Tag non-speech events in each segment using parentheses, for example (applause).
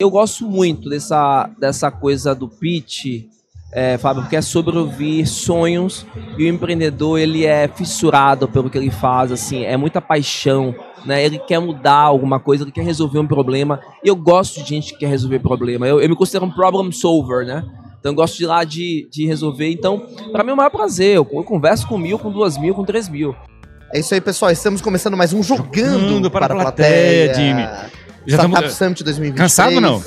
Eu gosto muito dessa, dessa coisa do pitch, é, Fábio, porque é sobre ouvir sonhos e o empreendedor ele é fissurado pelo que ele faz, assim, é muita paixão, né? Ele quer mudar alguma coisa, ele quer resolver um problema. E eu gosto de gente que quer resolver problema. Eu, eu me considero um problem solver, né? Então eu gosto de ir lá de, de resolver. Então, para mim é o maior prazer. Eu, eu converso com mil, com duas mil, com três mil. É isso aí, pessoal. Estamos começando mais um Jogando, Jogando para para, a plateia. plateia, Jimmy. Já Startup tamo- Summit 2023. Cansado ou não?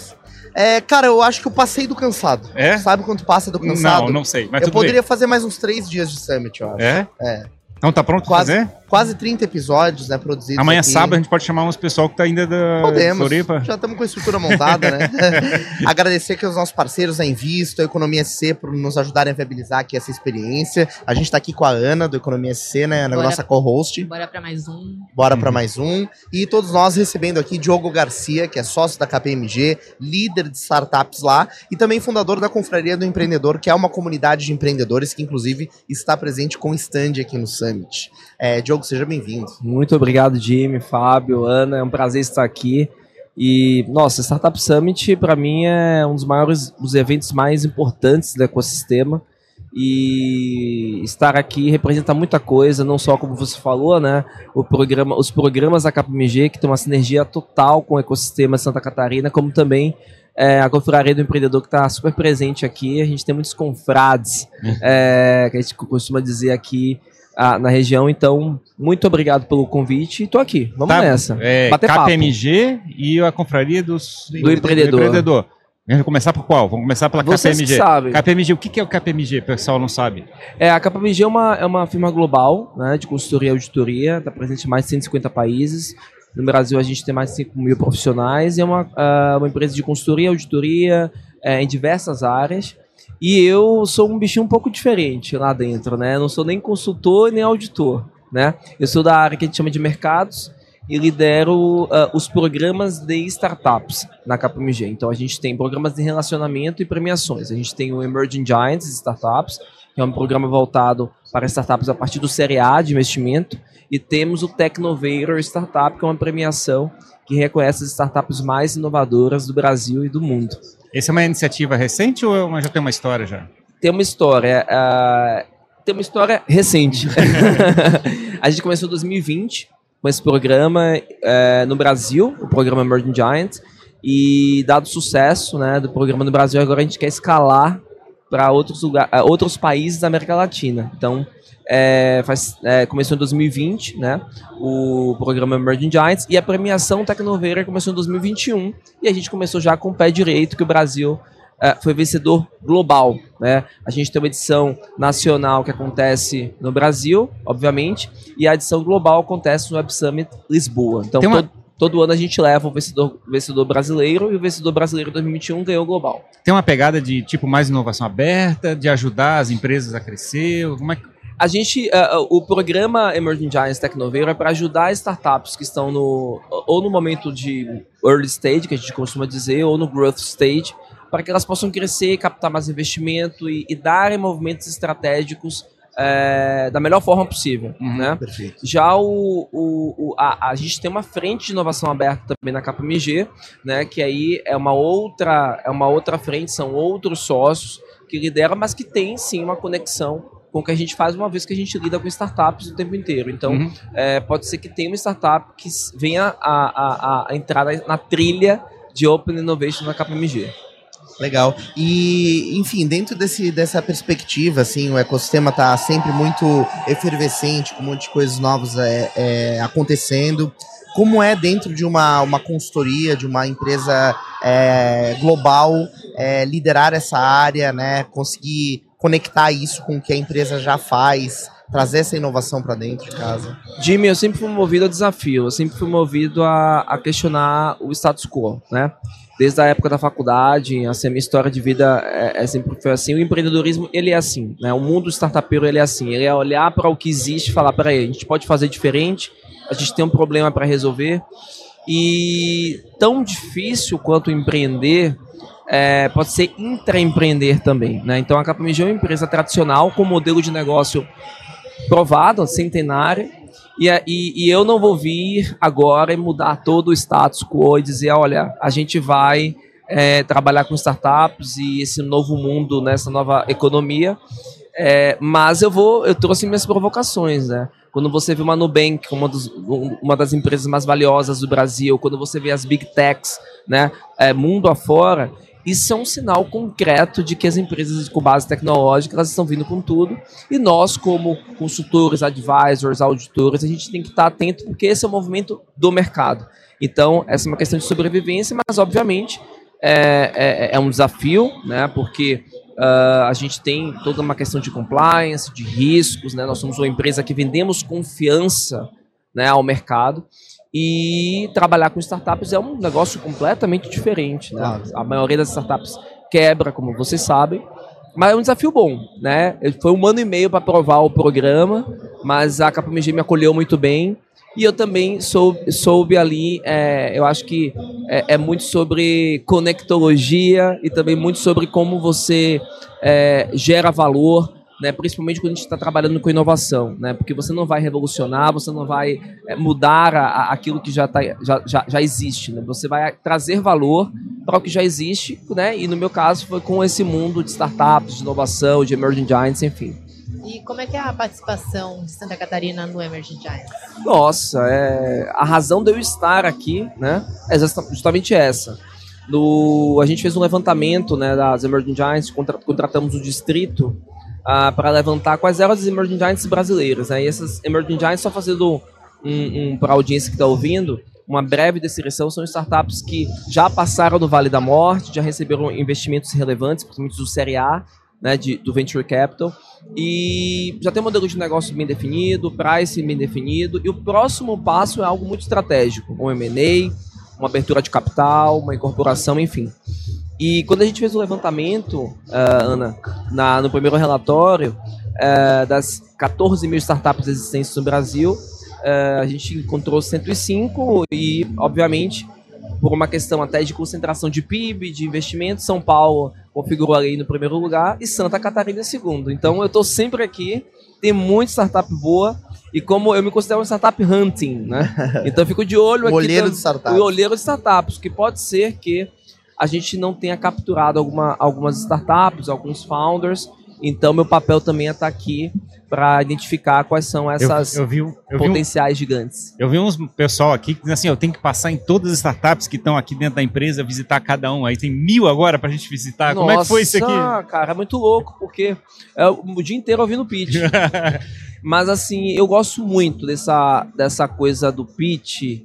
É, cara, eu acho que eu passei do cansado. É? Sabe quanto passa do cansado? Não, não sei. Mas eu poderia fazer mais uns três dias de Summit, eu acho. bem. É? É. Então tá pronto pra Quase, fazer? quase 30 episódios, né, produzidos Amanhã aqui. sábado a gente pode chamar uns pessoal que tá ainda da Podemos. Floripa. Já estamos com a estrutura montada, né? (laughs) (laughs) Agradecer aqui aos nossos parceiros, a Invisto, a Economia SC, por nos ajudarem a viabilizar aqui essa experiência. A gente está aqui com a Ana, do Economia SC, né? A Bora. nossa co-host. Bora pra mais um. Bora Uhum. para mais um. E todos nós recebendo aqui Diogo Garcia, que é sócio da KPMG, líder de startups lá, e também fundador da Confraria do Empreendedor, que é uma comunidade de empreendedores que, inclusive, está presente com stand aqui no Summit. É, Diogo, seja bem-vindo. Muito obrigado, Jimmy, Fábio, Ana. É um prazer estar aqui. E, nossa, Startup Summit, para mim, é um dos maiores, os eventos mais importantes do ecossistema. E estar aqui representa muita coisa, não só como você falou, né? O programa, os programas da KPMG, que tem uma sinergia total com o ecossistema de Santa Catarina, como também é, a Confraria do Empreendedor, que está super presente aqui. A gente tem muitos confrades, é, que a gente costuma dizer aqui ah, na região. Então, muito obrigado pelo convite e tô aqui. Vamos Tá, nessa. É, Bater papo. KPMG e a Confraria dos, Do empreendedor. Vamos começar por qual? Vamos começar pela Vocês KPMG. KPMG, o que é o KPMG? O pessoal não sabe. É, a KPMG é uma, é uma firma global, né, de consultoria e auditoria, está presente em mais de 150 países. No Brasil, a gente tem mais de 5 mil profissionais e é uma, ah, uma empresa de consultoria e auditoria é, em diversas áreas. E eu sou um bichinho um pouco diferente lá dentro, né? Não sou nem consultor nem auditor, né? Eu sou da área que a gente chama de mercados e lidero ah, os programas de startups na KPMG. Então a gente tem programas de relacionamento e premiações. A gente tem o Emerging Giants Startups, que é um programa voltado para startups a partir do Série A de investimento, e temos o Technovator Startup, que é uma premiação que reconhece as startups mais inovadoras do Brasil e do mundo. Essa é uma iniciativa recente ou é uma- já tem uma história já? Tem uma história, ah, tem uma história recente. (laughs) (laughs) a gente começou em 2020 com esse programa eh, no Brasil, o programa Emerging Giants, e dado o sucesso né, do programa no Brasil, agora a gente quer escalar para outros, lugar, ah, outros países da América Latina. Então, eh, faz, eh, começou em 2020, né, o programa Emerging Giants, e a premiação Tecnoveira começou em 2021, e a gente começou já com o pé direito, que o Brasil eh, foi vencedor global. Né? A gente tem uma edição nacional que acontece no Brasil, obviamente, e a edição global acontece no Web Summit Lisboa. Então, uma- todo, todo ano a gente leva o vencedor, vencedor brasileiro e o vencedor brasileiro 2021 ganhou o global. Tem uma pegada de tipo mais inovação aberta, de ajudar as empresas a crescer? Como é que... A gente, eh, o programa Emerging Giants Tecnoveira é para ajudar startups que estão no ou no momento de early stage, que a gente costuma dizer, ou no growth stage, para que elas possam crescer, captar mais investimento e, e darem movimentos estratégicos eh, da melhor forma possível, Uhum. né? Perfeito. Já o, o, o- a, a gente tem uma frente de inovação aberta também na KPMG, né? Que aí é uma outra, é uma outra frente, são outros sócios que lideram, mas que tem sim uma conexão com o que a gente faz uma vez que a gente lida com startups o tempo inteiro. Então, Uhum. é, pode ser que tenha uma startup que venha a, a, a- entrar na, na trilha de Open Innovation na KPMG. Legal. E, enfim, dentro desse, dessa perspectiva, assim, o ecossistema está sempre muito efervescente, com um monte de coisas novas é, é, acontecendo. Como é dentro de uma, uma consultoria, de uma empresa é, global, é, liderar essa área, né? Conseguir conectar isso com o que a empresa já faz, trazer essa inovação para dentro de casa. Jimmy, eu sempre fui movido a desafio, eu sempre fui movido a, a questionar o status quo, né? Desde a época da faculdade, assim, a minha história de vida é, é sempre foi assim. O empreendedorismo, ele é assim, né? O mundo startupeiro, ele é assim. Ele é olhar para o que existe e falar, peraí, a gente pode fazer diferente, a gente tem um problema para resolver. E tão difícil quanto empreender, é, pode ser intraempreender também, né? Então a KPMG é uma empresa tradicional com modelo de negócio provado, centenário, e, a- e, e eu não vou vir agora e mudar todo o status quo e dizer, olha, a gente vai é, trabalhar com startups e esse novo mundo, nessa nova economia. É, mas eu vou, eu trouxe minhas provocações, né? Quando você vê uma Nubank, uma, dos, uma das empresas mais valiosas do Brasil, quando você vê as big techs, né, é, mundo afora, isso é um sinal concreto de que as empresas com base tecnológica elas estão vindo com tudo e nós, como consultores, advisors, auditores, a gente tem que estar atento porque esse é o movimento do mercado. Então, essa é uma questão de sobrevivência, mas obviamente é, é, é um desafio, né? Porque uh, a gente tem toda uma questão de compliance, de riscos, né? Nós somos uma empresa que vendemos confiança né, ao mercado e trabalhar com startups é um negócio completamente diferente. Né? Claro. A maioria das startups quebra, como vocês sabem, mas é um desafio bom, né? Foi um ano e meio para provar o programa, mas a KPMG me acolheu muito bem. E eu também soube, soube ali, é, eu acho que é, é, muito sobre conectologia e também muito sobre como você é, gera valor, né, principalmente quando a gente está trabalhando com inovação, né, porque você não vai revolucionar, você não vai é, mudar a, a, aquilo que já, tá, já, já, já existe, né, você vai trazer valor para o que já existe, né, e no meu caso foi com esse mundo de startups, de inovação, de emerging giants, enfim. E como é que é a participação de Santa Catarina no Emerging Giants? Nossa, é, a razão de eu estar aqui, né, é justamente essa. No, a gente fez um levantamento né, das Emerging Giants, contra, contratamos o distrito uh, para levantar quais eram as Emerging Giants brasileiras. Né, e essas Emerging Giants, só fazendo um, um para a audiência que está ouvindo, uma breve descrição, são startups que já passaram do Vale da Morte, já receberam investimentos relevantes, principalmente do Série A, né, de, do Venture Capital, e já tem um modelo de negócio bem definido, price bem definido, e o próximo passo é algo muito estratégico, um M&A, uma abertura de capital, uma incorporação, enfim. E quando a gente fez o levantamento, uh, Ana, na, no primeiro relatório, uh, das 14 mil startups existentes no Brasil, uh, a gente encontrou 105 e, obviamente, por uma questão até de concentração de PIB, de investimento, São Paulo configurou ali no primeiro lugar e Santa Catarina em segundo. Então eu estou sempre aqui, tem muita startup boa e como eu me considero um startup hunting, né? (laughs) Então eu fico de olho aqui. o olheiro de startups. O olheiro de startups, que pode ser que a gente não tenha capturado alguma, algumas startups, alguns founders. Então meu papel também é estar aqui para identificar quais são essas eu, eu vi, eu potenciais vi um, gigantes. Eu vi uns pessoal aqui que dizem assim, eu tenho que passar em todas as startups que estão aqui dentro da empresa, visitar cada um. Aí tem mil agora para a gente visitar. Nossa, Como é que foi isso aqui? cara, é muito louco, porque é o dia inteiro ouvindo pitch. (laughs) Mas assim, eu gosto muito dessa, dessa coisa do pitch,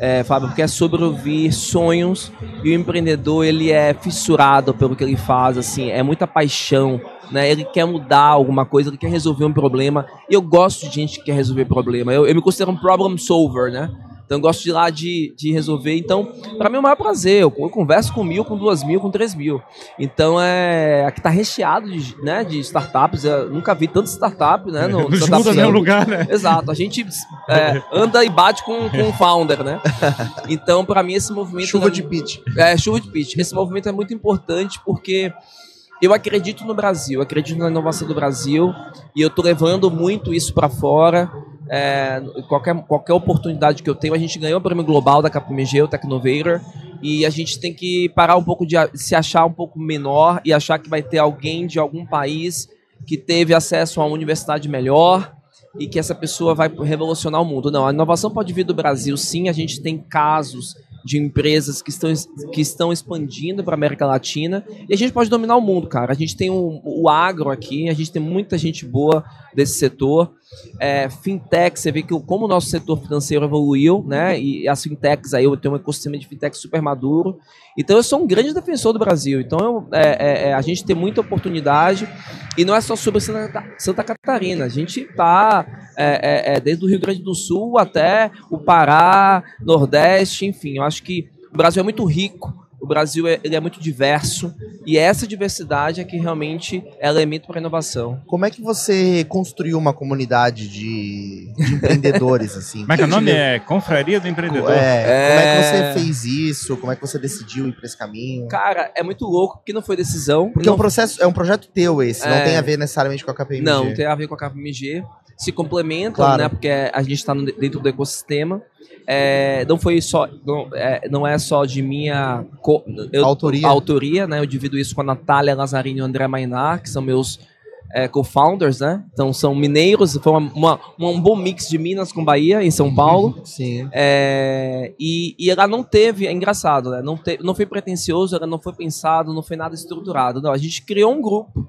é, Fábio, porque é sobre ouvir sonhos e o empreendedor ele é fissurado pelo que ele faz, assim, é muita paixão né? Ele quer mudar alguma coisa, ele quer resolver um problema. E eu gosto de gente que quer resolver problema. Eu, eu me considero um problem solver, né? Então eu gosto de ir lá de, de resolver. Então, para mim é o maior prazer. Eu, eu, converso com mil, com duas mil, com três mil. Então é. Aqui tá recheado de, né, de startups. Eu nunca vi tanto startup, né? No, (laughs) no startup no lugar, né? Exato. A gente é, anda e bate com, com o founder, né? (laughs) Então, para mim, esse movimento. Chuva é, de pitch. É, chuva de pitch. Esse movimento é muito importante porque eu acredito no Brasil, acredito na inovação do Brasil e eu estou levando muito isso para fora. É, qualquer, qualquer oportunidade que eu tenho, a gente ganhou o prêmio global da KPMG, o Technovator, e a gente tem que parar um pouco de se achar um pouco menor e achar que vai ter alguém de algum país que teve acesso a uma universidade melhor e que essa pessoa vai revolucionar o mundo. Não, a inovação pode vir do Brasil, sim, a gente tem casos de empresas que estão, que estão expandindo para a América Latina e a gente pode dominar o mundo, cara. A gente tem um, o agro aqui, a gente tem muita gente boa desse setor. É, fintech, você vê que como o nosso setor financeiro evoluiu, né? E as fintechs aí, eu tenho um ecossistema de fintech super maduro. Então eu sou um grande defensor do Brasil. Então eu, é, é, é a gente tem muita oportunidade e não é só sobre Santa, Santa Catarina. A gente está é, é, desde o Rio Grande do Sul até o Pará, Nordeste, enfim. Eu acho que o Brasil é muito rico Brasil é, ele é muito diverso e essa diversidade é que realmente é elemento para a inovação. Como é que você construiu uma comunidade de, de empreendedores (laughs) assim? Como é que o nome é Confraria do Empreendedor? É, é, Como é que você fez isso? Como é que você decidiu ir para esse caminho? Cara, é muito louco porque não foi decisão. Porque não... é um processo, é um projeto teu esse, é... não tem a ver necessariamente com a KPMG. Não, não tem a ver com a KPMG. Se complementam, Claro. né? Porque a gente está dentro do ecossistema. É, não foi só, não é, não é só de minha co- eu- Autoria. autoria, né? Eu divido isso com a Natália Lazzarini e o André Mainar, que são meus é, co-founders, né? Então são mineiros, foi uma, uma- um bom mix de Minas com Bahia em São Paulo. Sim. É, e, e ela não teve, é engraçado, né? Não, te, não foi pretencioso, ela não foi pensado, não foi nada estruturado. Não, a gente criou um grupo,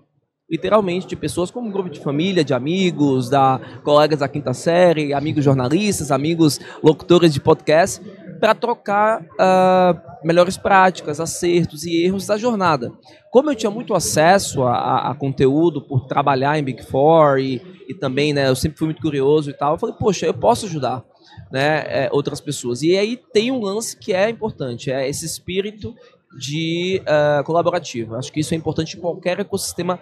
literalmente, de pessoas como um grupo de família, de amigos, da colegas da quinta série, amigos jornalistas, amigos locutores de podcast, para trocar ah, melhores práticas, acertos e erros da jornada. Como eu tinha muito acesso a, a- conteúdo por trabalhar em Big Four e, e também, né, eu sempre fui muito curioso e tal, eu falei, poxa, eu posso ajudar né, é, outras pessoas. E aí tem um lance que é importante, é esse espírito de ah, colaborativo. Acho que isso é importante em qualquer ecossistema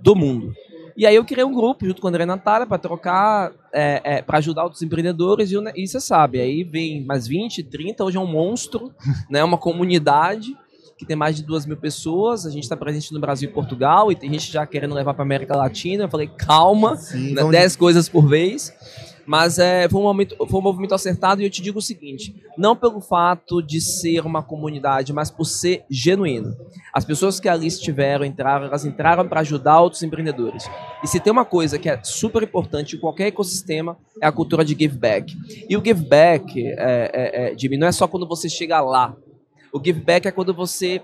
do mundo. E aí eu criei um grupo junto com o André e a Natália para trocar, é, para ajudar outros empreendedores e, e você sabe, aí vem mais 20, 30, hoje é um monstro, (laughs) né, uma comunidade que tem mais de duas mil pessoas, a gente está presente no Brasil e Portugal, e tem gente já querendo levar para América Latina, eu falei, calma, Sim, né, vamos- 10 coisas por vez. Mas é, foi, um momento, foi um movimento acertado e eu te digo o seguinte: não pelo fato de ser uma comunidade, mas por ser genuíno. As pessoas que ali estiveram, entraram, elas entraram para ajudar outros empreendedores. E se tem uma coisa que é super importante em qualquer ecossistema, é a cultura de give back. E o give back, é, é, é, Jimmy, não é só quando você chega lá. O give back é quando você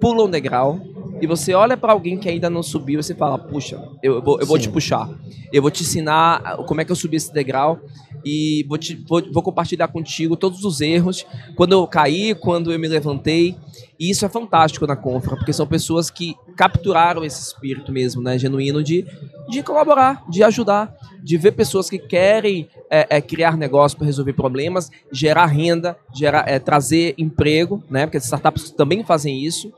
pula um degrau e você olha para alguém que ainda não subiu e você fala, puxa, eu vou, eu vou Sim. te puxar. Eu vou te ensinar como é que eu subi esse degrau e vou, te, vou, vou compartilhar contigo todos os erros, quando eu caí, quando eu me levantei. E isso é fantástico na Confra, porque são pessoas que capturaram esse espírito mesmo, né, genuíno de, de colaborar, de ajudar, de ver pessoas que querem é, é, criar negócio para resolver problemas, gerar renda, gerar, é, trazer emprego, né, porque as startups também fazem isso,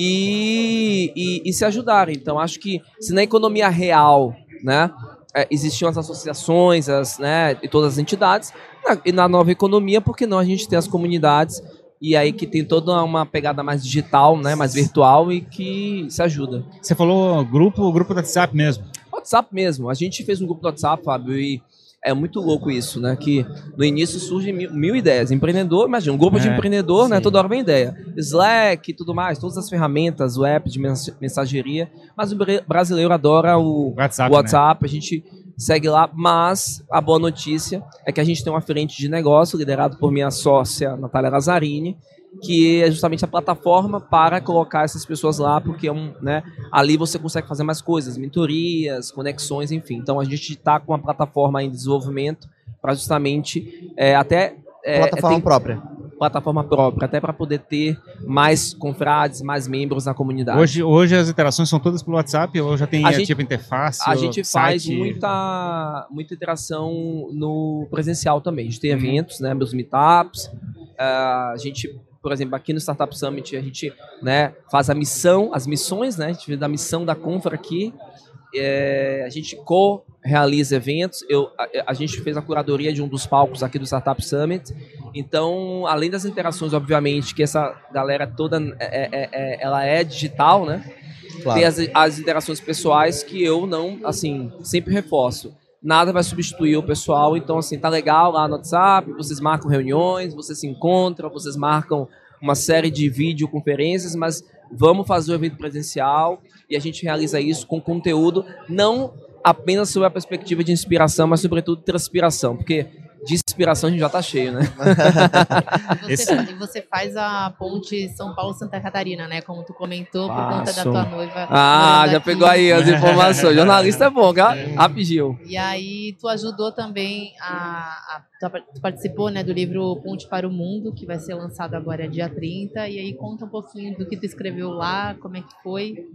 e, e, e se ajudarem. Então, acho que se na economia real, né, é, existiam as associações, as, né, e todas as entidades, na, e na nova economia, por que não a gente tem as comunidades e aí que tem toda uma pegada mais digital, né, mais virtual e que se ajuda. Você falou grupo, grupo do WhatsApp mesmo. WhatsApp mesmo. A gente fez um grupo do WhatsApp, Fábio, e é muito louco isso, né? Que no início surgem mil, mil ideias. Empreendedor, imagina, um grupo de É, empreendedor, né? sim. Toda hora vem ideia. Slack e tudo mais, todas as ferramentas, o app de mens- mensageria. Mas o bra- brasileiro adora o WhatsApp. o WhatsApp, a gente segue lá, mas a boa notícia é que a gente tem uma frente de negócio liderado por minha sócia Natália Lazzarini, que é justamente a plataforma para colocar essas pessoas lá, porque é um, né, ali você consegue fazer mais coisas, mentorias, conexões, enfim. Então a gente está com uma plataforma em desenvolvimento para justamente é, até é, Plataforma tem própria. plataforma própria, até para poder ter mais confrades, mais membros na comunidade. Hoje, hoje as interações são todas pelo WhatsApp ou já tem A eh, gente- tipo interface? A gente faz site? muita, muita interação no presencial também. A gente tem Uhum. eventos, né, meus meetups. ah, a gente, por exemplo, aqui no Startup Summit, a gente né, faz a missão, as missões, né? A gente da missão da Confra aqui. É, a gente co-realiza eventos. Eu, a, a gente fez a curadoria de um dos palcos aqui do Startup Summit. Então, além das interações, obviamente, que essa galera toda é, é- é- ela é digital, né? Claro. Tem as, as interações pessoais que eu não, assim, sempre reforço. Nada vai substituir o pessoal, então, assim, tá legal lá no WhatsApp, vocês marcam reuniões, vocês se encontram, vocês marcam uma série de videoconferências, mas vamos fazer o evento presencial e a gente realiza isso com conteúdo, não apenas sob a perspectiva de inspiração, mas sobretudo transpiração, porque de inspiração a gente já tá cheio, né? (laughs) E você, Esse- e você faz a ponte São Paulo-Santa Catarina, né? Como tu comentou, por conta da tua noiva. Ah, já aqui. pegou aí as informações. Jornalista é bom, cara. Rapidinho. E aí tu ajudou também a, a- tu participou, né, do livro Ponte para o Mundo, que vai ser lançado agora dia 30, e aí conta um pouquinho do que tu escreveu lá, como é que foi.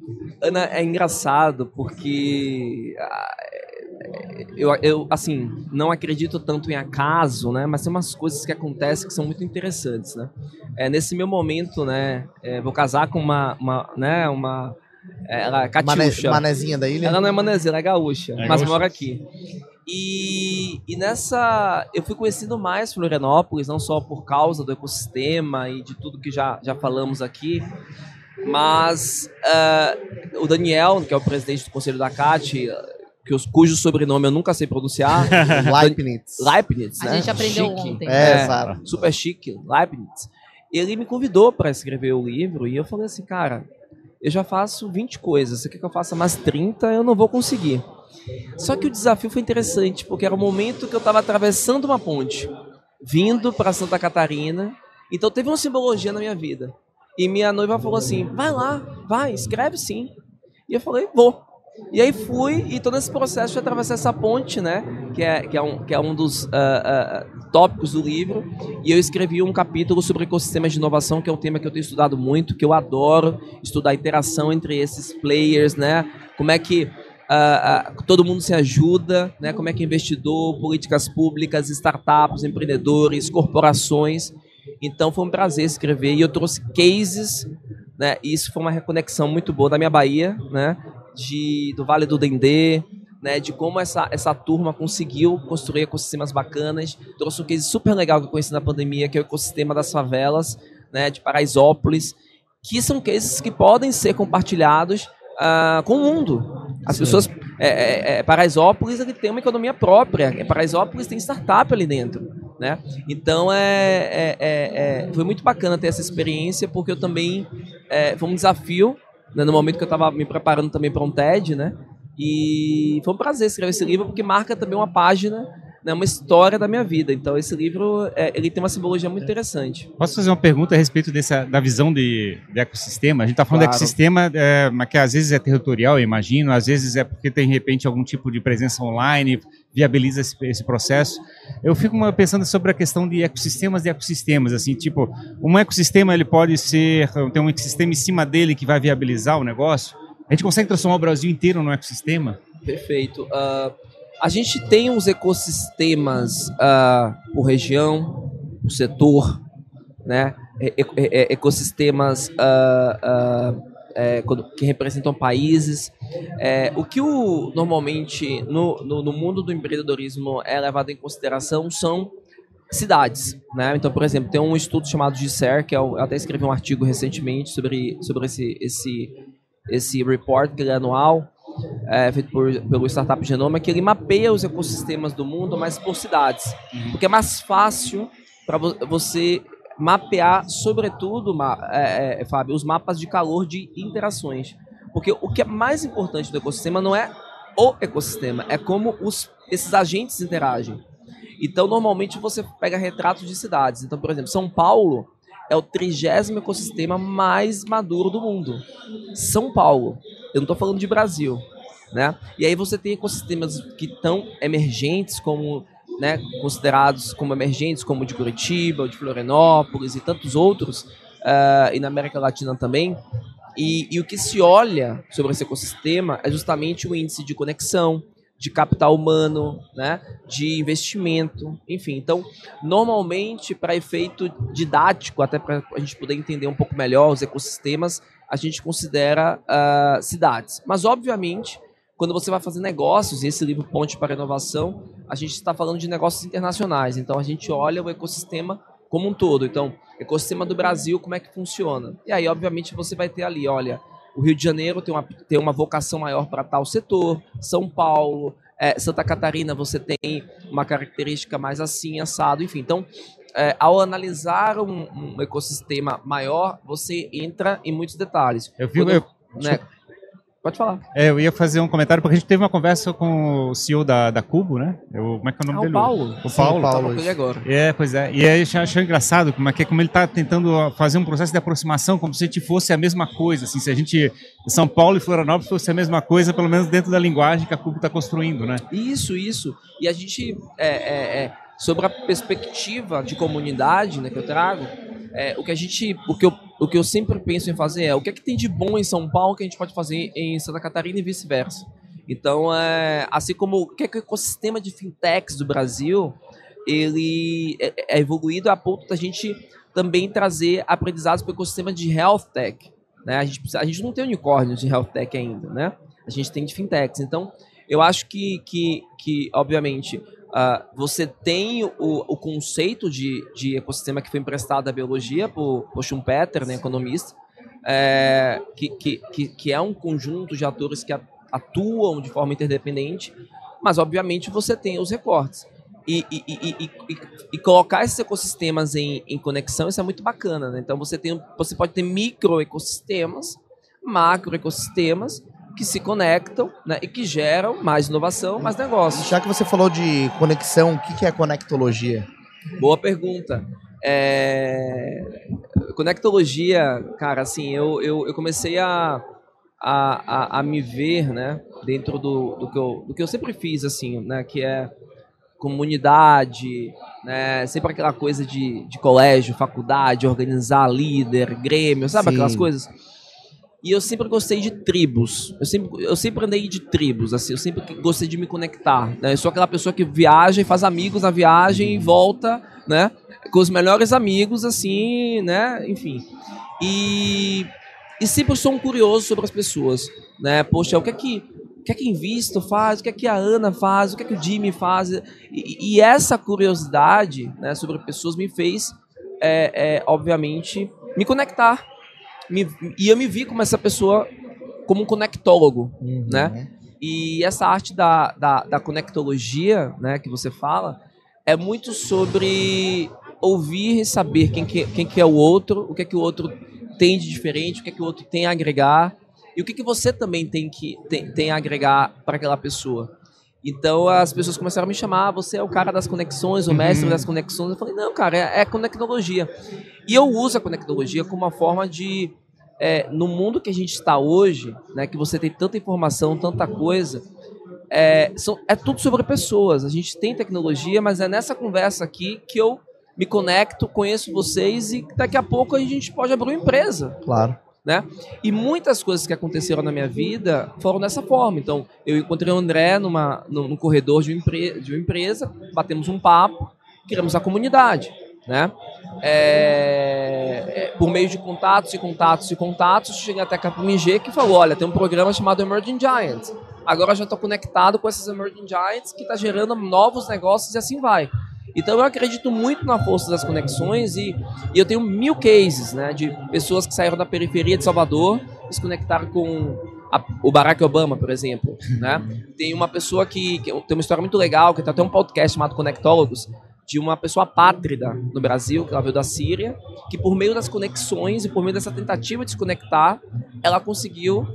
Ana, é engraçado porque ah, eu, eu, assim, não acredito tanto em acaso, né? Mas tem umas coisas que acontecem que são muito interessantes, né? É, nesse meu momento, né? é, vou casar com uma, uma né? Uma, é, ela é Mané, Catiuxa. manezinha da ilha? Ela não é manezinha, ela é gaúcha, É mas gaúcha. mora aqui. E, e nessa. Eu fui conhecendo mais Florianópolis, não só por causa do ecossistema e de tudo que já, já falamos aqui, mas ah, o Daniel, que é o presidente do conselho da CAT, que os, cujo sobrenome eu nunca sei pronunciar. (laughs) Leibniz. Leibniz, A né? gente aprendeu Chique. ontem. É, É. exato. super chique, Leibniz. Ele me convidou para escrever o livro e eu falei assim, cara, eu já faço 20 coisas, você quer que eu faça mais 30? Eu não vou conseguir. Só que o desafio foi interessante, porque era o momento que eu estava atravessando uma ponte, vindo para Santa Catarina, então teve uma simbologia na minha vida. E minha noiva falou assim: vai lá, vai, escreve sim. E eu falei: vou. E aí fui, e todo esse processo de atravessar essa ponte, né? Que é, que é, um, que é um dos ah, ah, tópicos do livro. E eu escrevi um capítulo sobre ecossistemas de inovação, que é um tema que eu tenho estudado muito, que eu adoro estudar a interação entre esses players, né? Como é que ah, todo mundo se ajuda, né? Como é que investidor, políticas públicas, startups, empreendedores, corporações. Então foi um prazer escrever e eu trouxe cases, né? E isso foi uma reconexão muito boa da minha Bahia, né? De, do Vale do Dendê, né? De como essa, essa turma conseguiu construir ecossistemas bacanas. Trouxe um case super legal que eu conheci na pandemia, que é o ecossistema das favelas, né? De Paraisópolis, que são cases que podem ser compartilhados ah, com o mundo. As pessoas. É, é, é, Paraisópolis tem uma economia própria. É, Paraisópolis tem startup ali dentro. Né? Então é, é, é, é- foi muito bacana ter essa experiência, porque eu também. é, foi um desafio, né, no momento que eu estava me preparando também para um TED, né? E foi um prazer escrever esse livro, porque marca também uma página, né, uma história da minha vida. Então esse livro é, ele tem uma simbologia muito interessante. Posso fazer uma pergunta a respeito dessa, da visão de, de ecossistema? A gente está falando Claro. de ecossistema, é, mas que às vezes é territorial, eu imagino, às vezes é porque tem, de repente, algum tipo de presença online, viabiliza esse, esse processo. Eu fico pensando sobre a questão de ecossistemas de ecossistemas, assim, tipo, um ecossistema ele pode ser, tem um ecossistema em cima dele que vai viabilizar o negócio? A gente consegue transformar o Brasil inteiro num ecossistema? Perfeito. Ah, a gente tem uns ecossistemas ah, por região, por setor, né? E- e- ecossistemas ah, ah, é, que representam países. É, o que o, normalmente no, no, no mundo do empreendedorismo é levado em consideração são cidades, né? Então, por exemplo, tem um estudo chamado GSER, que é eu até escrevi um artigo recentemente sobre, sobre esse, esse, esse report que ele é anual, é, feito por, pelo Startup Genoma, que ele mapeia os ecossistemas do mundo, mas por cidades. Porque é mais fácil para você mapear, sobretudo, é, é, Fábio, os mapas de calor de interações. Porque o que é mais importante do ecossistema não é o ecossistema, é como os, esses agentes interagem. Então, normalmente, você pega retratos de cidades. Então, por exemplo, São Paulo é o trigésimo ecossistema mais maduro do mundo. São Paulo. Eu não estou falando de Brasil. Né? E aí você tem ecossistemas que estão emergentes, como né, considerados como emergentes, como o de Curitiba, o de Florianópolis e tantos outros, ah, e na América Latina também. E, e o que se olha sobre esse ecossistema é justamente o índice de conexão, de capital humano, né, de investimento, enfim. Então, normalmente, para efeito didático, até para a gente poder entender um pouco melhor os ecossistemas, a gente considera ah, cidades. Mas, obviamente, quando você vai fazer negócios, e esse livro Ponte para a Inovação, a gente está falando de negócios internacionais. Então, a gente olha o ecossistema como um todo. Então, ecossistema do Brasil, como é que funciona? E aí, obviamente, você vai ter ali, olha, o Rio de Janeiro tem uma, tem uma vocação maior para tal setor, São Paulo, é, Santa Catarina você tem uma característica mais assim, assado, enfim. Então, é, ao analisar um, um ecossistema maior, você entra em muitos detalhes. Eu fico, Quando- eu, né? Pode falar. é, eu ia fazer um comentário, porque a gente teve uma conversa com o CEO da, da Cubo, né? Eu, como é que é o nome Ah, dele? o Paulo. O Sim, Paulo. o Paulo. Ele agora. É, pois é. E aí eu achei engraçado como, é que, como ele está tentando fazer um processo de aproximação, como se a gente fosse a mesma coisa. Assim, se a gente, São Paulo e Florianópolis fosse a mesma coisa, pelo menos dentro da linguagem que a Cubo está construindo, né? Isso, isso. E a gente, é, é, é, sobre a perspectiva de comunidade né, que eu trago, é, o que a gente, o que, eu, o que eu sempre penso em fazer é o que é que tem de bom em São Paulo que a gente pode fazer em Santa Catarina e vice-versa. Então, é, assim como o que é que o ecossistema de fintechs do Brasil, ele é, é evoluído a ponto da gente também trazer aprendizados para o ecossistema de health tech. Né? A, gente, a gente não tem unicórnios de health tech ainda, né? A gente tem de fintechs. Então, eu acho que, que, que obviamente, ah, você tem o, o conceito de, de ecossistema que foi emprestado da biologia por, por Schumpeter, né, economista, é, que, que, que, é um conjunto de atores que, atuam de forma interdependente, mas obviamente você tem os recortes. E, e, e, e, colocar esses ecossistemas em, em conexão, isso é muito bacana. Né? Então você, tem, você pode ter micro ecossistemas, macro ecossistemas, que se conectam né, e que geram mais inovação, mais negócios. Já que você falou de conexão, o que é conectologia? Boa pergunta. É... Conectologia, cara, assim, eu, eu, eu comecei a, a, a, a, me ver, né, dentro do, do, que eu, do que eu sempre fiz, assim, né, que é comunidade, né, sempre aquela coisa de, de colégio, faculdade, organizar líder, grêmio, sabe Sim. aquelas coisas? E eu sempre gostei de tribos. Eu sempre, eu sempre andei de tribos, assim. Eu sempre gostei de me conectar. Né? Eu sou aquela pessoa que viaja e faz amigos na viagem e volta, né? Com os melhores amigos, assim, né? Enfim. E, e sempre sou um curioso sobre as pessoas, né? Poxa, o que é que o que é que Invisto faz, o que é que a Ana faz, o que é que o Jimmy faz. E, e essa curiosidade né, sobre pessoas me fez, é, é, obviamente, me conectar me, e eu me vi como essa pessoa, como um conectólogo, uhum. né? E essa arte da, da, da conectologia, né, que você fala, é muito sobre ouvir e saber quem que, quem que é o outro, o que é que o outro tem de diferente, o que é que o outro tem a agregar e o que, que você também tem que tem, tem a agregar para aquela pessoa. Então as pessoas começaram a me chamar, ah, você é o cara das conexões, o mestre uhum. das conexões. Eu falei, não, cara, é, é conectologia. E eu uso a conectologia como uma forma de é, no mundo que a gente está hoje, né, que você tem tanta informação, tanta coisa, é, são, é tudo sobre pessoas. A gente tem tecnologia, mas é nessa conversa aqui que eu me conecto, conheço vocês e daqui a pouco a gente pode abrir uma empresa. Claro. Né? E muitas coisas que aconteceram na minha vida foram dessa forma. Então, eu encontrei o André numa, no, no corredor de uma, empre, de uma empresa, batemos um papo, criamos a comunidade né? É, é, por meio de contatos e contatos e contatos, cheguei até a KPMG que falou, olha, tem um programa chamado Emerging Giants. Agora já estou conectado com esses Emerging Giants que está gerando novos negócios e assim vai. Então eu acredito muito na força das conexões e, e, eu tenho mil cases né, de pessoas que saíram da periferia de Salvador e se conectaram com a, o Barack Obama, por exemplo. Né? Tem uma pessoa que, que tem uma história muito legal, que tem até um podcast chamado Conectólogos, de uma pessoa pátrida no Brasil, que ela veio da Síria, que por meio das conexões e por meio dessa tentativa de se conectar, ela conseguiu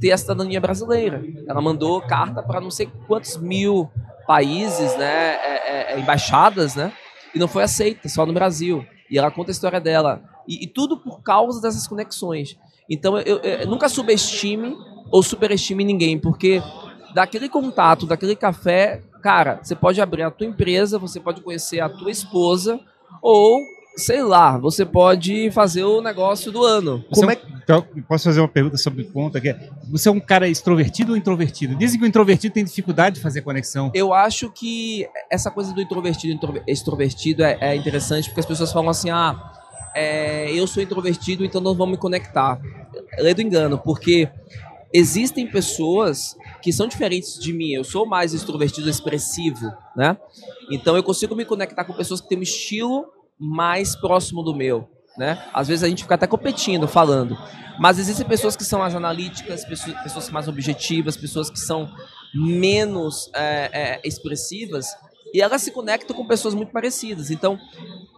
ter a cidadania brasileira. Ela mandou carta para não sei quantos mil países, né, é, é, é, embaixadas, né, e não foi aceita, só no Brasil. E ela conta a história dela. E, e tudo por causa dessas conexões. Então, eu, eu, eu nunca subestime ou superestime ninguém, porque daquele contato, daquele café, cara, você pode abrir a tua empresa, você pode conhecer a tua esposa, ou, sei lá, você pode fazer o negócio do ano. Como é... Então, posso fazer uma pergunta sobre o ponto aqui? Você é um cara extrovertido ou introvertido? Dizem que o introvertido tem dificuldade de fazer conexão. Eu acho que essa coisa do introvertido e extrovertido é, é, interessante, porque as pessoas falam assim, ah, é, eu sou introvertido, então não vou me conectar. Lê do engano, porque existem pessoas que são diferentes de mim. Eu sou mais extrovertido, expressivo, né? Então eu consigo me conectar com pessoas que têm um estilo mais próximo do meu, né? Às vezes a gente fica até competindo, falando. Mas existem pessoas que são mais analíticas, pessoas, pessoas mais objetivas, pessoas que são menos é, é, expressivas e elas se conectam com pessoas muito parecidas. Então,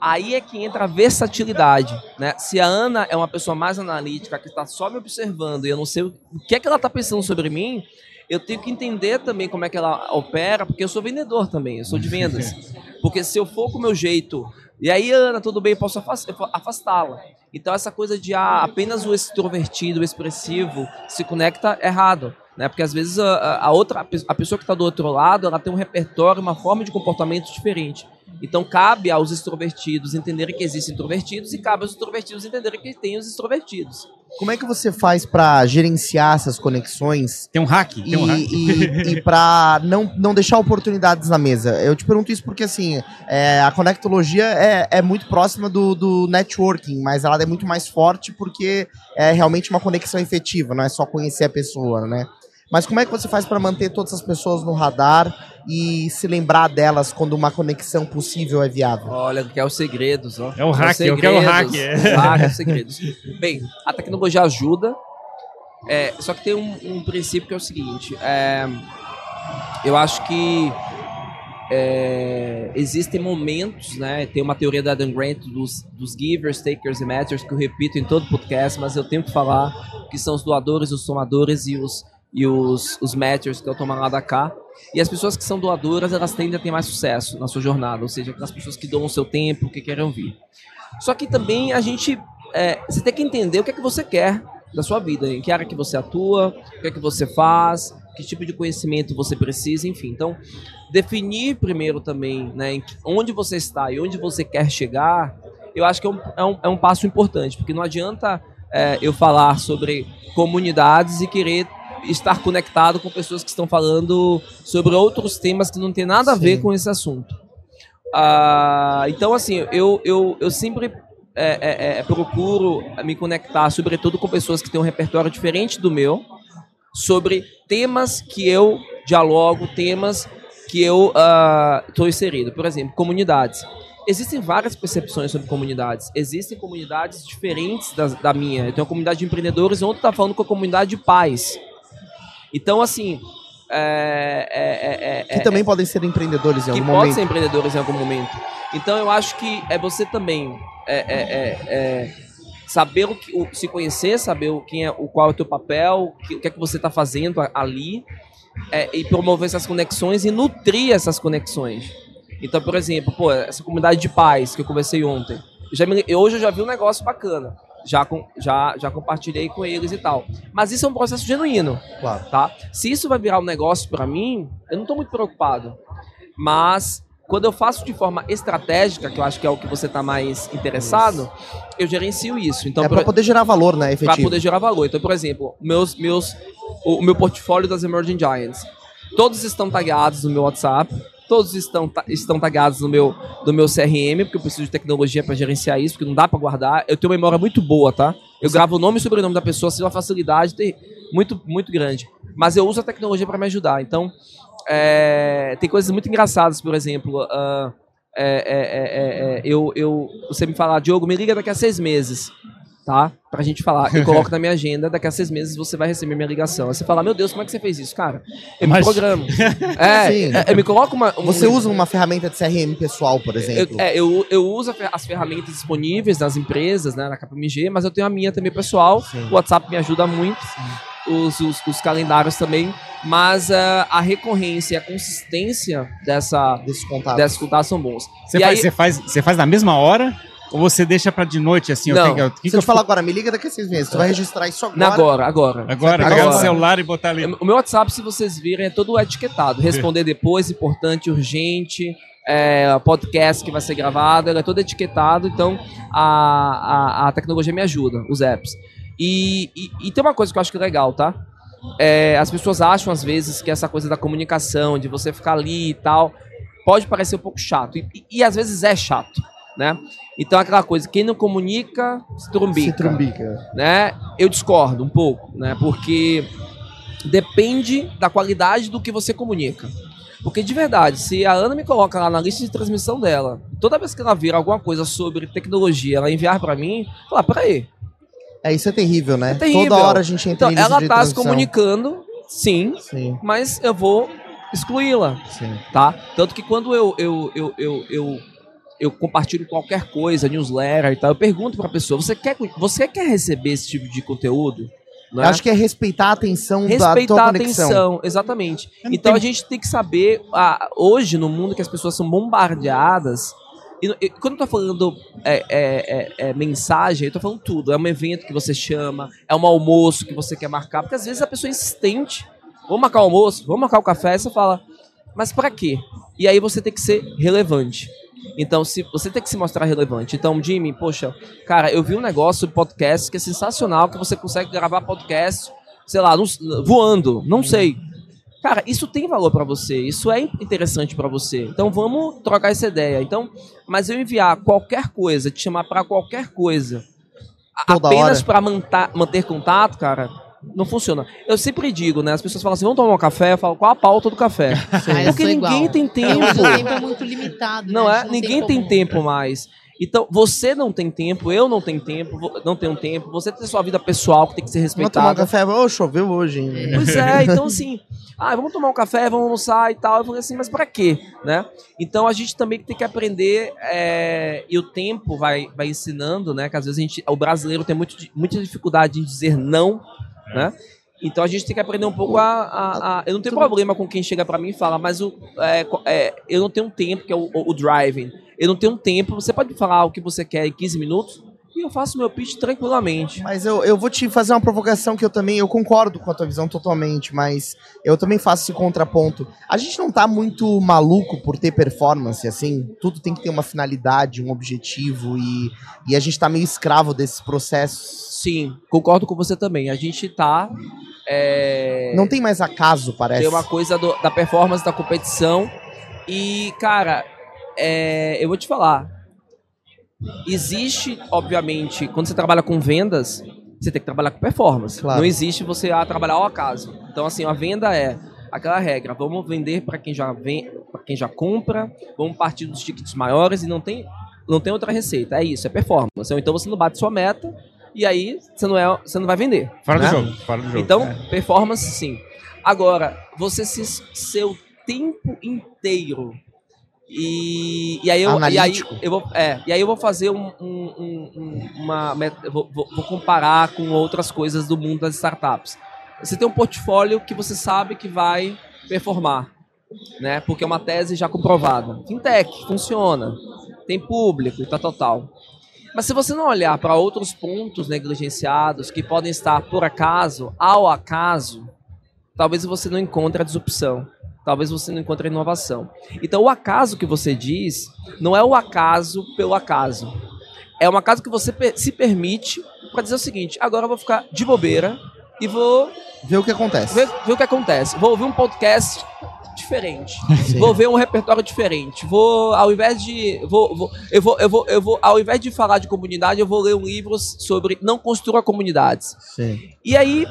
aí é que entra a versatilidade, né? Se a Ana é uma pessoa mais analítica, que está só me observando e eu não sei o que é que ela está pensando sobre mim, eu tenho que entender também como é que ela opera, porque eu sou vendedor também, eu sou de vendas. (laughs) Porque se eu for com o meu jeito, e aí, Ana, tudo bem, posso afastá-la. Então, essa coisa de ah, apenas o extrovertido, o expressivo, se conecta errado né? Porque às vezes a, a outra, a pessoa que está do outro lado, ela tem um repertório, uma forma de comportamento diferente. Então cabe aos extrovertidos entenderem que existem introvertidos e cabe aos introvertidos entenderem que tem os extrovertidos. Como é que você faz para gerenciar essas conexões? Tem um hack, e, um hack. E, e para não, não deixar oportunidades na mesa. Eu te pergunto isso porque, assim, é, a conectologia é, é muito próxima do, do networking, mas ela é muito mais forte porque é realmente uma conexão efetiva, não é só conhecer a pessoa, né? Mas como é que você faz para manter todas as pessoas no radar e se lembrar delas quando uma conexão possível é viável? Olha, que é os segredos, ó. É o hack, eu quero o hack. (laughs) É. Hack, segredos. Bem, a tecnologia ajuda, É, só que tem um, um princípio que é o seguinte: é, eu acho que é, existem momentos, né? Tem uma teoria da Adam Grant dos, dos givers, takers e matters que eu repito em todo podcast, mas eu tenho que falar que são os doadores, os somadores e os, e os, os matters, que é o tomar lá da cá. E as pessoas que são doadoras, elas tendem a ter mais sucesso na sua jornada, ou seja, aquelas pessoas que doam o seu tempo, que querem ouvir. Só que também a gente, é, você tem que entender o que é que você quer da sua vida, em que área que você atua, o que é que você faz, que tipo de conhecimento você precisa, enfim. Então, definir primeiro também, né, onde você está e onde você quer chegar, eu acho que é um, é um, é um passo importante, porque não adianta é, eu falar sobre comunidades e querer estar conectado com pessoas que estão falando sobre outros temas que não tem nada a Sim. ver com esse assunto. Ah, então, assim, eu, eu, eu sempre é, é, é, procuro me conectar, sobretudo com pessoas que têm um repertório diferente do meu, sobre temas que eu dialogo, temas que eu estou uh, inserido. Por exemplo, comunidades. Existem várias percepções sobre comunidades. Existem comunidades diferentes da, da minha. Eu tenho uma comunidade de empreendedores, ontem está falando com a comunidade de pais. Então, assim. É, é, é, que também podem ser empreendedores em algum momento. Que podem ser empreendedores em algum momento. Então, eu acho que é você também saber o que, o, se conhecer, saber o, quem é, o qual é o teu papel, o que, o que é que você está fazendo ali, é, e promover essas conexões e nutrir essas conexões. Então, por exemplo, pô, essa comunidade de pais que eu conversei ontem, já me, hoje eu já vi um negócio bacana. Já, com, já, já compartilhei com eles e tal. Mas isso é um processo genuíno. Claro. Tá? Se isso vai virar um negócio para mim, eu não estou muito preocupado. Mas quando eu faço de forma estratégica, que eu acho que é o que você está mais interessado, isso. eu gerencio isso. Então, é para poder gerar valor, né. Para poder gerar valor. Então, por exemplo, meus, meus, o, meu portfólio das Emerging Giants, todos estão tagados no meu WhatsApp, todos estão, estão tagados no meu, no meu CRM, porque eu preciso de tecnologia para gerenciar isso, porque não dá para guardar. Eu tenho uma memória muito boa, tá? Eu gravo o nome e sobrenome da pessoa, assim, uma facilidade muito, muito grande. Mas eu uso a tecnologia para me ajudar. Então, é, tem coisas muito engraçadas, por exemplo. Uh, é, é, eu, eu, você me falar, Diogo, me liga daqui a seis meses, tá? Pra gente falar. Eu coloco na minha agenda, daqui a seis meses você vai receber minha ligação. Aí você fala, meu Deus, como é que você fez isso, cara? Eu Mas... me programo. (laughs) é, eu me coloco uma. Um... Você usa uma ferramenta de CRM pessoal, por exemplo? Eu, é, eu, eu uso as ferramentas disponíveis das empresas, né, na KPMG, mas eu tenho a minha também pessoal. Sim. O WhatsApp me ajuda muito. Os, os, os calendários também mas uh, a recorrência e a consistência dessa, desses contatos, desses contatos são bons. Você faz, aí... você, faz, você faz na mesma hora? Ou você deixa pra de noite, assim? Não, eu tenho, eu, que se eu te falar agora, me liga daqui a seis meses. Tu vai registrar isso agora? Agora, agora. Agora, pegar o celular e botar ali. O meu WhatsApp, se vocês virem, é todo etiquetado. Responder depois, importante, urgente, é, podcast que vai ser gravado, ele é todo etiquetado, então a, a, a tecnologia me ajuda, os apps. E, e, e, tem uma coisa que eu acho que é legal, tá? é, as pessoas acham às vezes que essa coisa da comunicação, de você ficar ali e tal, pode parecer um pouco chato. E, e, e às vezes é chato, né? Então aquela coisa, quem não comunica, se trumbica. Se trumbica. Né? Eu discordo um pouco, né? Porque depende da qualidade do que você comunica. Porque de verdade, se a Ana me coloca lá na lista de transmissão dela, toda vez que ela vir alguma coisa sobre tecnologia, ela enviar para mim, falar, peraí, é, isso é terrível, né? É terrível. Toda hora a gente entra então, Ela tá se comunicando, sim, sim, mas eu vou excluí-la, tá? Tanto que quando eu, eu, eu, eu, eu, eu compartilho qualquer coisa, newsletter e tal, eu pergunto pra pessoa, você quer, você quer receber esse tipo de conteúdo? Né? Acho que é respeitar a atenção respeitar da tua a atenção, exatamente. Então a gente tem que saber, ah, hoje no mundo que as pessoas são bombardeadas e, e, quando eu tô falando é, é, é, é, mensagem, eu tô falando tudo. É um evento que você chama, é um almoço que você quer marcar, porque às vezes a pessoa é insistente. Vamos marcar o almoço, vamos marcar o café, e você fala, mas para quê? E aí você tem que ser relevante. Então, se você tem que se mostrar relevante. Então, Jimmy, poxa, cara, eu vi um negócio de podcast que é sensacional, que você consegue gravar podcast, sei lá, voando, não sei. Cara, isso tem valor para você, isso é interessante para você. Então vamos trocar essa ideia. Então, mas eu enviar qualquer coisa, te chamar para qualquer coisa, Toda apenas para manter contato, cara, não funciona. Eu sempre digo, né? As pessoas falam assim, vamos tomar um café? Eu falo, qual a pauta do café? (laughs) Sim. Porque ninguém igual. tem tempo. O tempo é muito limitado. Não né? é? Ninguém tem, tem tempo mais. Então, você não tem tempo, eu não tenho tempo, não tenho tempo, você tem sua vida pessoal que tem que ser Vamos tomar um respeitada. café. Ô, choveu hoje. hein? (laughs) Pois é, então assim, ah, vamos tomar um café, vamos almoçar e tal. Eu falei assim, mas pra quê? Né? Então a gente também tem que aprender, é, e o tempo vai, vai ensinando, né? Que às vezes a gente, o brasileiro tem muito, muita dificuldade em dizer não, né? Então a gente tem que aprender um pouco a. a- a- eu não tenho problema com quem chega pra mim e fala, mas o, é, é, eu não tenho tempo, que é o, o, o driving. Eu não tenho tempo. Você pode falar o que você quer em 15 minutos e eu faço meu pitch tranquilamente. Mas eu, eu vou te fazer uma provocação que eu também, eu concordo com a tua visão totalmente, mas eu também faço esse contraponto. A gente não tá muito maluco por ter performance, assim? Tudo tem que ter uma finalidade, um objetivo, e, e a gente tá meio escravo desses processos. Sim, concordo com você também. A gente tá. é, Não tem mais acaso, parece. Tem uma coisa do- da performance, da competição. E, cara, é, eu vou te falar. Existe, obviamente, quando você trabalha com vendas, você tem que trabalhar com performance. Claro. Não existe você ah, trabalhar ao acaso. Então, assim, a venda é aquela regra. Vamos vender para quem já vem, para quem já compra, vamos partir dos tickets maiores e não tem, não tem outra receita. É isso, é performance. Ou então você não bate sua meta e aí você não, é, você não vai vender. Fora né? do jogo, fora do jogo. Então, É. performance sim. Agora, você se seu tempo inteiro e, e aí eu e aí eu vou é, e aí eu vou fazer um, um- um- um- uma vou, vou- comparar com outras coisas do mundo das startups. Você tem um portfólio que você sabe que vai performar, né? Porque é uma tese já comprovada. Fintech funciona, tem público e tal, tal, tal. Mas se você não olhar para outros pontos negligenciados que podem estar por acaso, ao acaso, talvez você não encontre a disrupção. Talvez você não encontre inovação. Então, o acaso que você diz não é o acaso pelo acaso. É um acaso que você se permite para dizer o seguinte: agora eu vou ficar de bobeira e vou Vê o que acontece. ver, ver o que acontece. Vou ouvir um podcast diferente. (laughs) Sim. Vou ver um repertório diferente. Vou, ao invés de. Vou, vou- eu, vou, eu, vou, eu vou, ao invés de falar de comunidade, eu vou ler um livro sobre não construa comunidades. Sim. E aí,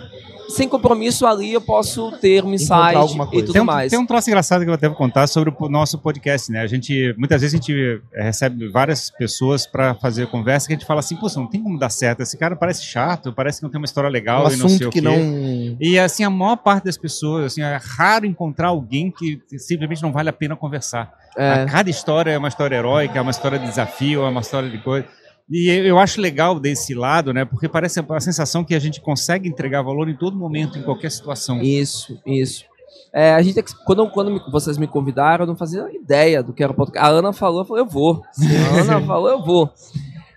sem compromisso ali, eu posso ter um insight alguma e coisa. tudo Tem um, mais. tem um troço engraçado que eu até vou contar sobre o nosso podcast, né? A gente, muitas vezes a gente eh, recebe várias pessoas para fazer conversa que a gente fala assim, pô, não tem como dar certo, esse cara parece chato, parece que não tem uma história legal um e não sei o que quê. não. E assim, a maior parte das pessoas, assim, é raro encontrar alguém que simplesmente não vale a pena conversar. É. A Cada história é uma história heróica, é uma história de desafio, é uma história de coisa. E eu acho legal desse lado, né? Porque parece a sensação que a gente consegue entregar valor em todo momento, em qualquer situação. Isso, isso. É, a gente quando quando me- vocês me convidaram, eu não fazia ideia do que era o podcast. A Ana falou, eu falei, eu vou. A Ana (laughs) falou, eu vou.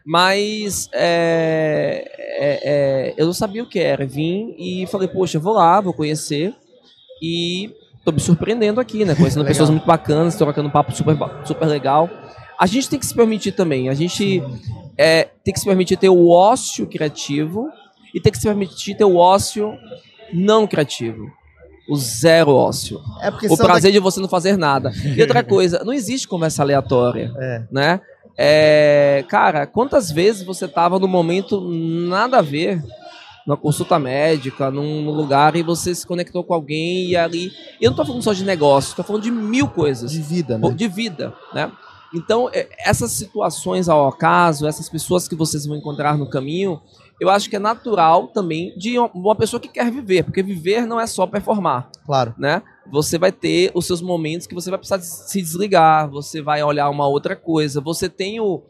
Mas é, é, é, eu não sabia o que era. Vim e falei, poxa, vou lá, vou conhecer. E tô me surpreendendo aqui, né? Conhecendo (laughs) pessoas muito bacanas, trocando um papo super, super legal. A gente tem que se permitir também. A gente é, tem que se permitir ter o ócio criativo e tem que se permitir ter o ócio não criativo. O zero ócio. É porque O prazer de você não fazer nada. E outra (laughs) coisa, não existe conversa aleatória, É. né? É, cara, quantas vezes você tava no momento nada a ver, numa consulta médica, num, lugar, e você se conectou com alguém e ali. Eu não tô falando só de negócio, tô falando de mil coisas de vida, né? de vida, né? Então, é, essas situações ao acaso, essas pessoas que vocês vão encontrar no caminho, eu acho que é natural também de um- uma pessoa que quer viver, porque viver não é só performar, Claro. né? Você vai ter os seus momentos que você vai precisar se desligar, você vai olhar uma outra coisa, você tem o,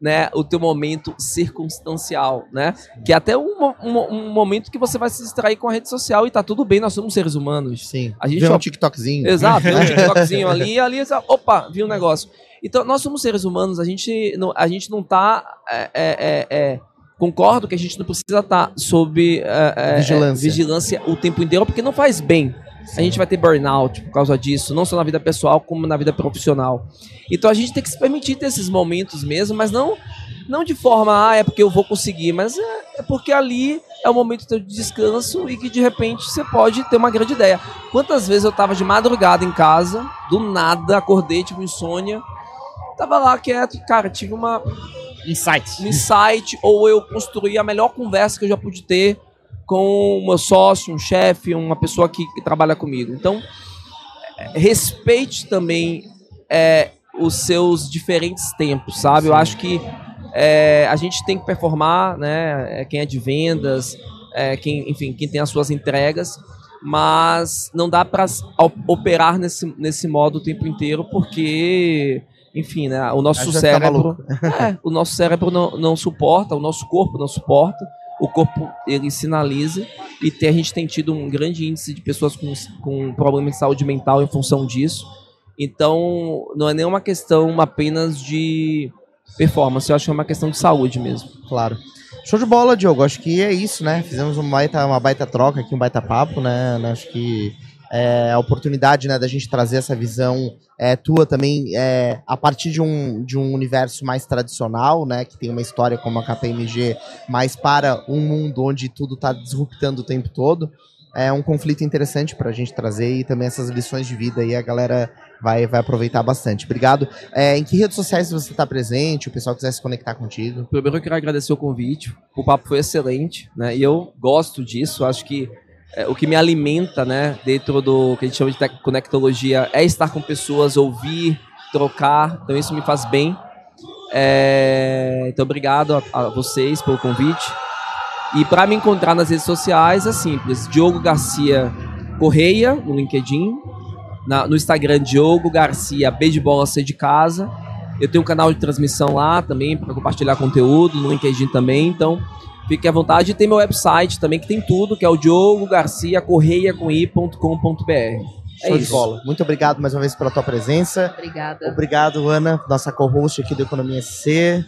né, o teu momento circunstancial, né? Que é até um, um, um momento que você vai se distrair com a rede social e tá tudo bem, nós somos seres humanos. Sim. A gente Vê um TikTokzinho. Exato, tem um (laughs) TikTokzinho ali, e ali, opa, viu um negócio. Então, nós somos seres humanos, a gente não, a gente não tá. é, é, é, é, concordo que a gente não precisa estar sob é, é, Vigilância. vigilância o tempo inteiro, porque não faz bem. A gente vai ter burnout por causa disso, não só na vida pessoal, como na vida profissional. Então a gente tem que se permitir ter esses momentos mesmo, mas não, não de forma, ah, é porque eu vou conseguir, mas é, porque ali é o momento de descanso e que de repente você pode ter uma grande ideia. Quantas vezes eu tava de madrugada em casa, do nada, acordei, tive insônia, tava lá quieto, cara, tive uma, Insight. um insight, ou eu construí a melhor conversa que eu já pude ter com o meu sócio, um chefe, uma pessoa que, que trabalha comigo. Então, é, respeite também é, os seus diferentes tempos, sabe? Eu acho que é, a gente tem que performar, né? É, quem é de vendas, é, quem, enfim, quem tem as suas entregas, mas não dá para operar nesse, nesse modo o tempo inteiro, porque, enfim, né? O nosso cérebro, (laughs) é, o nosso cérebro não, não suporta, o nosso corpo não suporta o corpo ele sinaliza e tem, a gente tem tido um grande índice de pessoas com, com problemas de saúde mental em função disso. Então, não é nenhuma questão apenas de performance, eu acho que é uma questão de saúde mesmo. Claro. Show de bola, Diogo. Acho que é isso, né? Fizemos uma baita, uma baita troca aqui, um baita papo, né? Acho que é, a oportunidade né, da gente trazer essa visão é, tua também é, a partir de um, de um universo mais tradicional, né, que tem uma história como a KPMG, mas para um mundo onde tudo está disruptando o tempo todo. É um conflito interessante para a gente trazer e também essas lições de vida aí a galera vai, vai aproveitar bastante. Obrigado. É, em que redes sociais você está presente? O pessoal quiser se conectar contigo? Primeiro eu quero agradecer o convite. O papo foi excelente, né? E eu gosto disso. Acho que é, o que me alimenta, né, dentro do que a gente chama de conectologia, é estar com pessoas, ouvir, trocar. Então isso me faz bem. É, então obrigado a, a, vocês pelo convite. E para me encontrar nas redes sociais é simples. Diogo Garcia Correia no LinkedIn, na, no Instagram Diogo Garcia B de bola C de casa. Eu tenho um canal de transmissão lá também para compartilhar conteúdo no LinkedIn também. Então Fique à vontade. E tem meu website também, que tem tudo, que é o Diogo Garcia Correia com i.com.br. É Show isso. de bola. Muito obrigado mais uma vez pela tua presença. Obrigada. Obrigado, Ana, nossa co-host aqui do Economia SC.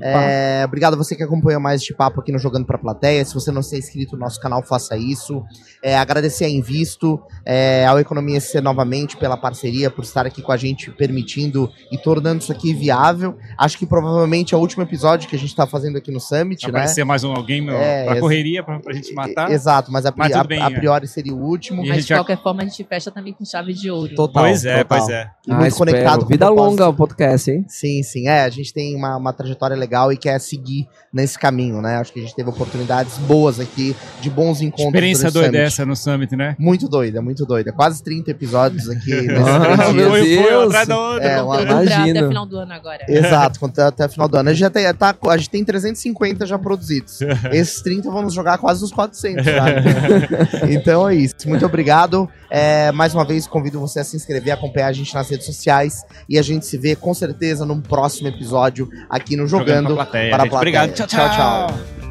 É, obrigado a você que acompanhou mais este papo aqui no Jogando pra Plateia. Se você não se é inscrito no nosso canal, faça isso. É, agradecer a Invisto, é, ao Economia SC novamente pela parceria, por estar aqui com a gente, permitindo e tornando isso aqui viável. Acho que provavelmente é o último episódio que a gente está fazendo aqui no Summit, Vai né? aparecer mais um alguém meu, é, pra correria, pra, pra gente matar. Exato, mas a, mas a, bem, a priori seria o último. Mas de qualquer forma a gente fecha também com chave de ouro. Total. Pois é, total. pois é. E ah, muito espero. conectado. Vida longa o podcast, hein? Sim, sim. É, a gente tem uma, uma trajetória legal e quer seguir nesse caminho, né? Acho que a gente teve oportunidades boas aqui, de bons encontros. Experiência doida essa no Summit, né? Muito doida, muito doida. Quase 30 episódios aqui. (laughs) ah, meu Deus! Foi, da outra. É, uma... Até o final do ano agora. Exato, até o (laughs) final do ano. A gente, já tem, tá, a gente tem 350 já produzidos. (laughs) Esses 30 vamos jogar quase nos 400, então é isso. Muito obrigado. É, mais uma vez, convido você a se inscrever, acompanhar a gente nas redes sociais e a gente se vê com certeza num próximo episódio aqui no Jogando, Jogando para a plateia. Obrigado. tchau. tchau. tchau.